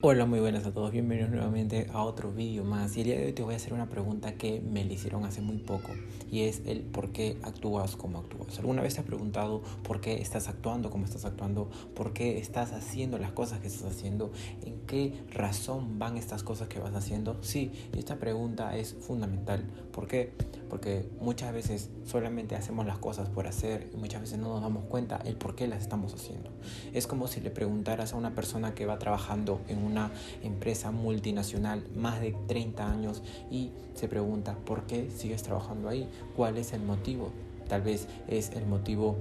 Hola, muy buenas a todos, bienvenidos nuevamente a otro vídeo más y el día de hoy te voy a hacer una pregunta que me le hicieron hace muy poco y es el por qué actúas como actúas. ¿Alguna vez te has preguntado por qué estás actuando como estás actuando? ¿Por qué estás haciendo las cosas que estás haciendo? ¿En qué razón van estas cosas que vas haciendo? Sí, esta pregunta es fundamental. ¿Por qué? Porque muchas veces solamente hacemos las cosas por hacer y muchas veces no nos damos cuenta el por qué las estamos haciendo. Es como si le preguntaras a una persona que va trabajando en un una empresa multinacional más de 30 años y se pregunta por qué sigues trabajando ahí, cuál es el motivo. Tal vez es el motivo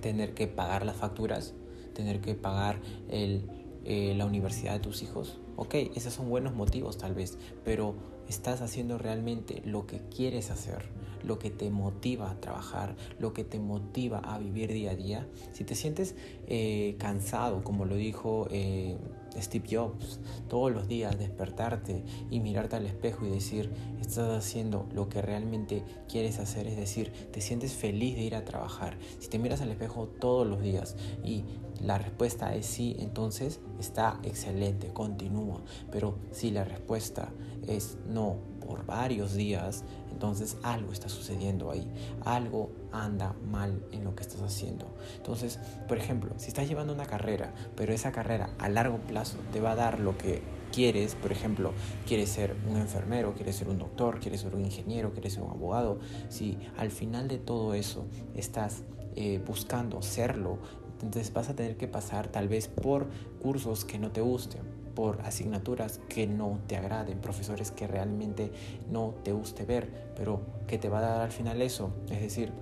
tener que pagar las facturas, tener que pagar el, eh, la universidad de tus hijos. Ok, esos son buenos motivos tal vez, pero estás haciendo realmente lo que quieres hacer, lo que te motiva a trabajar, lo que te motiva a vivir día a día. Si te sientes eh, cansado, como lo dijo eh, Steve Jobs, todos los días despertarte y mirarte al espejo y decir, estás haciendo lo que realmente quieres hacer, es decir, te sientes feliz de ir a trabajar. Si te miras al espejo todos los días y la respuesta es sí, entonces está excelente, continúa. Pero si la respuesta es no por varios días, entonces algo está sucediendo ahí, algo anda mal en lo que estás haciendo. Entonces, por ejemplo, si estás llevando una carrera, pero esa carrera a largo plazo te va a dar lo que quieres, por ejemplo, quieres ser un enfermero, quieres ser un doctor, quieres ser un ingeniero, quieres ser un abogado, si al final de todo eso estás eh, buscando serlo, entonces vas a tener que pasar tal vez por cursos que no te gusten, por asignaturas que no te agraden, profesores que realmente no te guste ver, pero que te va a dar al final eso, es decir,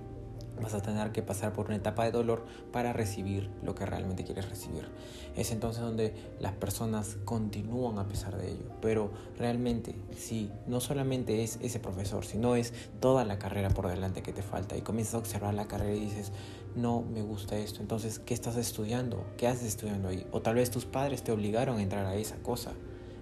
vas a tener que pasar por una etapa de dolor para recibir lo que realmente quieres recibir. Es entonces donde las personas continúan a pesar de ello. Pero realmente, si no solamente es ese profesor, sino es toda la carrera por delante que te falta y comienzas a observar la carrera y dices, no me gusta esto, entonces, ¿qué estás estudiando? ¿Qué haces estudiando ahí? O tal vez tus padres te obligaron a entrar a esa cosa.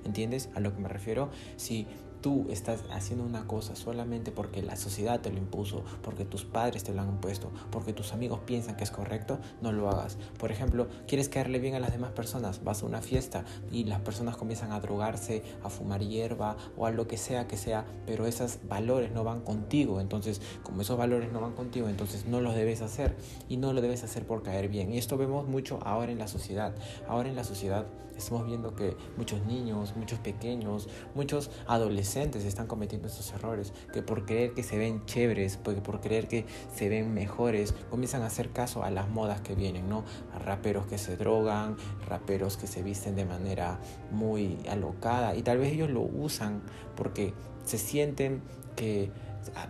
¿Entiendes a lo que me refiero? Si tú estás haciendo una cosa solamente porque la sociedad te lo impuso, porque tus padres te lo han impuesto, porque tus amigos piensan que es correcto, no lo hagas. Por ejemplo, quieres caerle bien a las demás personas, vas a una fiesta y las personas comienzan a drogarse, a fumar hierba o a lo que sea que sea, pero esos valores no van contigo. Entonces, como esos valores no van contigo, entonces no los debes hacer y no lo debes hacer por caer bien. Y esto vemos mucho ahora en la sociedad. Ahora en la sociedad estamos viendo que muchos niños, muchos pequeños, muchos adolescentes, están cometiendo estos errores, que por creer que se ven chéveres, porque por creer que se ven mejores, comienzan a hacer caso a las modas que vienen, ¿no? A raperos que se drogan, raperos que se visten de manera muy alocada y tal vez ellos lo usan porque se sienten que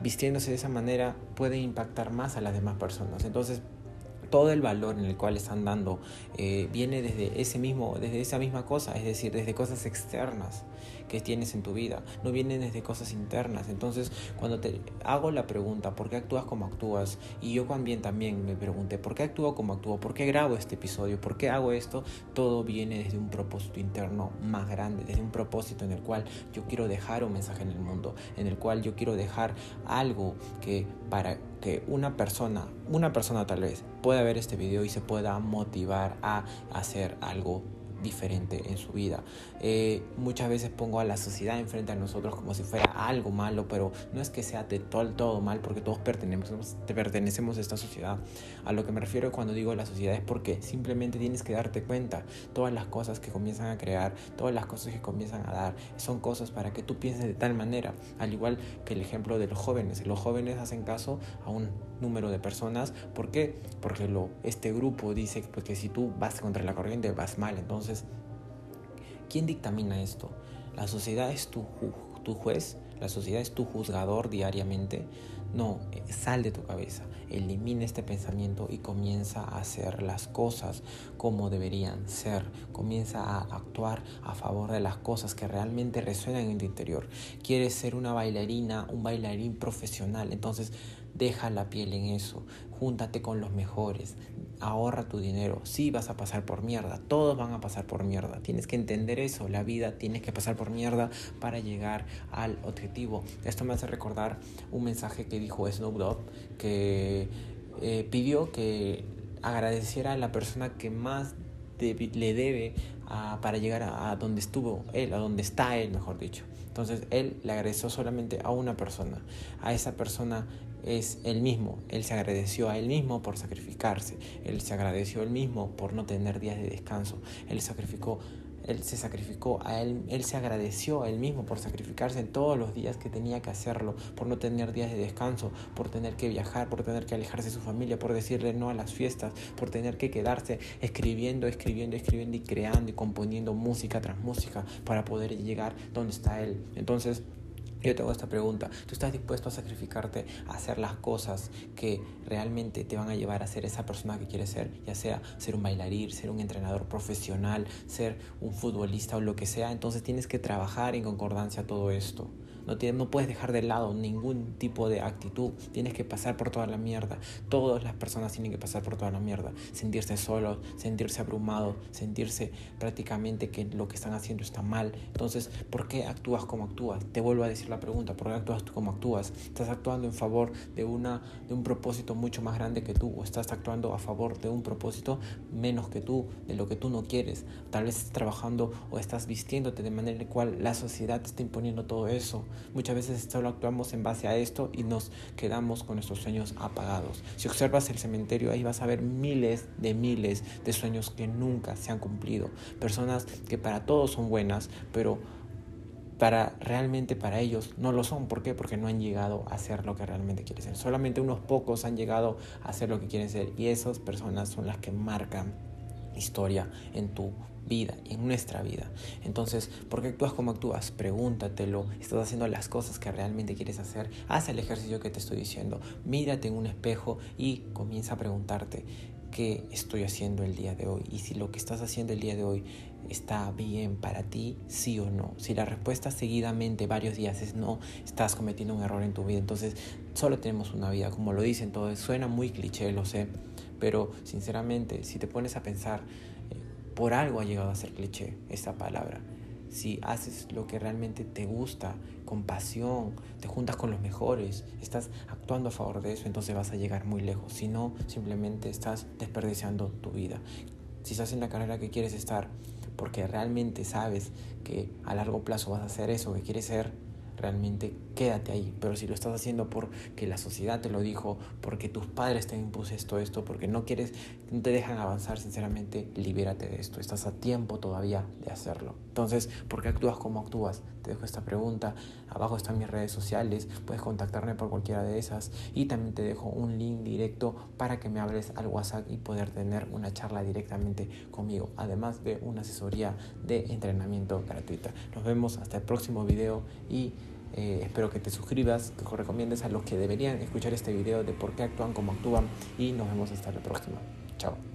vistiéndose de esa manera puede impactar más a las demás personas. Entonces, todo el valor en el cual están dando eh, viene desde ese mismo, desde esa misma cosa, es decir, desde cosas externas que tienes en tu vida, no vienen desde cosas internas. Entonces, cuando te hago la pregunta, ¿por qué actúas como actúas? Y yo también también me pregunté, ¿por qué actúo como actúo? ¿Por qué grabo este episodio? ¿Por qué hago esto? Todo viene desde un propósito interno más grande, desde un propósito en el cual yo quiero dejar un mensaje en el mundo, en el cual yo quiero dejar algo que para que una persona, una persona tal vez, pueda ver este video y se pueda motivar a hacer algo diferente en su vida. Eh, muchas veces pongo a la sociedad enfrente a nosotros como si fuera algo malo, pero no es que sea de todo, todo mal, porque todos pertenecemos, pertenecemos a esta sociedad. A lo que me refiero cuando digo la sociedad es porque simplemente tienes que darte cuenta, todas las cosas que comienzan a crear, todas las cosas que comienzan a dar, son cosas para que tú pienses de tal manera, al igual que el ejemplo de los jóvenes. Los jóvenes hacen caso a un número de personas, ¿por qué? Porque lo, este grupo dice que si tú vas contra la corriente vas mal, entonces ¿quién dictamina esto? ¿La sociedad es tu, tu juez? ¿La sociedad es tu juzgador diariamente? No, eh, sal de tu cabeza, elimina este pensamiento y comienza a hacer las cosas como deberían ser. Comienza a actuar a favor de las cosas que realmente resuenan en tu interior. Quieres ser una bailarina, un bailarín profesional, entonces deja la piel en eso, júntate con los mejores, ahorra tu dinero. Sí vas a pasar por mierda, todos van a pasar por mierda. Tienes que entender eso, la vida tienes que pasar por mierda para llegar al objetivo. Esto me hace recordar un mensaje que dijo Snoop Dogg que eh, pidió que agradeciera a la persona que más le debe para llegar a, donde estuvo él, a donde está él, mejor dicho. Entonces él le agradeció solamente a una persona. A esa persona es él mismo. Él se agradeció a él mismo por sacrificarse. Él se agradeció a él mismo por no tener días de descanso. Él sacrificó él se sacrificó a él, él se agradeció a él mismo por sacrificarse en todos los días que tenía que hacerlo, por no tener días de descanso, por tener que viajar, por tener que alejarse de su familia, por decirle no a las fiestas, por tener que quedarse escribiendo, escribiendo, escribiendo y creando y componiendo música tras música para poder llegar donde está él. Entonces, yo te hago esta pregunta, ¿tú estás dispuesto a sacrificarte a hacer las cosas que realmente te van a llevar a ser esa persona que quieres ser? Ya sea ser un bailarín, ser un entrenador profesional, ser un futbolista o lo que sea. Entonces tienes que trabajar en concordancia todo esto. No, no puedes dejar de lado ningún tipo de actitud. Tienes que pasar por toda la mierda. Todas las personas tienen que pasar por toda la mierda. Sentirse solos, sentirse abrumados, sentirse prácticamente que lo que están haciendo está mal. Entonces, ¿por qué actúas como actúas? Te vuelvo a decir la pregunta. ¿Por qué actúas como actúas? ¿Estás actuando en favor de, una, de un propósito mucho más grande que tú? ¿O estás actuando a favor de un propósito menos que tú, de lo que tú no quieres? Tal vez estás trabajando o estás vistiéndote de manera en la cual la sociedad te está imponiendo todo eso. Muchas veces solo actuamos en base a esto y nos quedamos con nuestros sueños apagados. Si observas el cementerio, ahí vas a ver miles de miles de sueños que nunca se han cumplido. Personas que para todos son buenas, pero para realmente para ellos no lo son. ¿Por qué? Porque no han llegado a ser lo que realmente quieren ser. Solamente unos pocos han llegado a ser lo que quieren ser y esas personas son las que marcan historia en tu vida y en nuestra vida. Entonces, ¿por qué actúas como actúas? Pregúntatelo. ¿Estás haciendo las cosas que realmente quieres hacer? Haz el ejercicio que te estoy diciendo. Mírate en un espejo y comienza a preguntarte qué estoy haciendo el día de hoy y si lo que estás haciendo el día de hoy está bien para ti, sí o no. Si la respuesta seguidamente varios días es no, estás cometiendo un error en tu vida. Entonces, solo tenemos una vida, como lo dicen todos. Suena muy cliché, lo sé, pero sinceramente, si te pones a pensar por algo ha llegado a ser cliché esta palabra. Si haces lo que realmente te gusta, con pasión, te juntas con los mejores, estás actuando a favor de eso, entonces vas a llegar muy lejos. Si no, simplemente estás desperdiciando tu vida. Si estás en la carrera que quieres estar, porque realmente sabes que a largo plazo vas a hacer eso que quieres ser, realmente quédate ahí. Pero si lo estás haciendo porque la sociedad te lo dijo, porque tus padres te han impuesto esto, porque no quieres, no te dejan avanzar, sinceramente, libérate de esto. Estás a tiempo todavía de hacerlo. Entonces, ¿por qué actúas como actúas? Te dejo esta pregunta. Abajo están mis redes sociales. Puedes contactarme por cualquiera de esas. Y también te dejo un link directo para que me hables al WhatsApp y poder tener una charla directamente conmigo. Además de una asesoría de entrenamiento gratuita. Nos vemos hasta el próximo video y eh, espero que te suscribas, que recomiendes a los que deberían escuchar este video de por qué actúan como actúan y nos vemos hasta la próxima. Chao.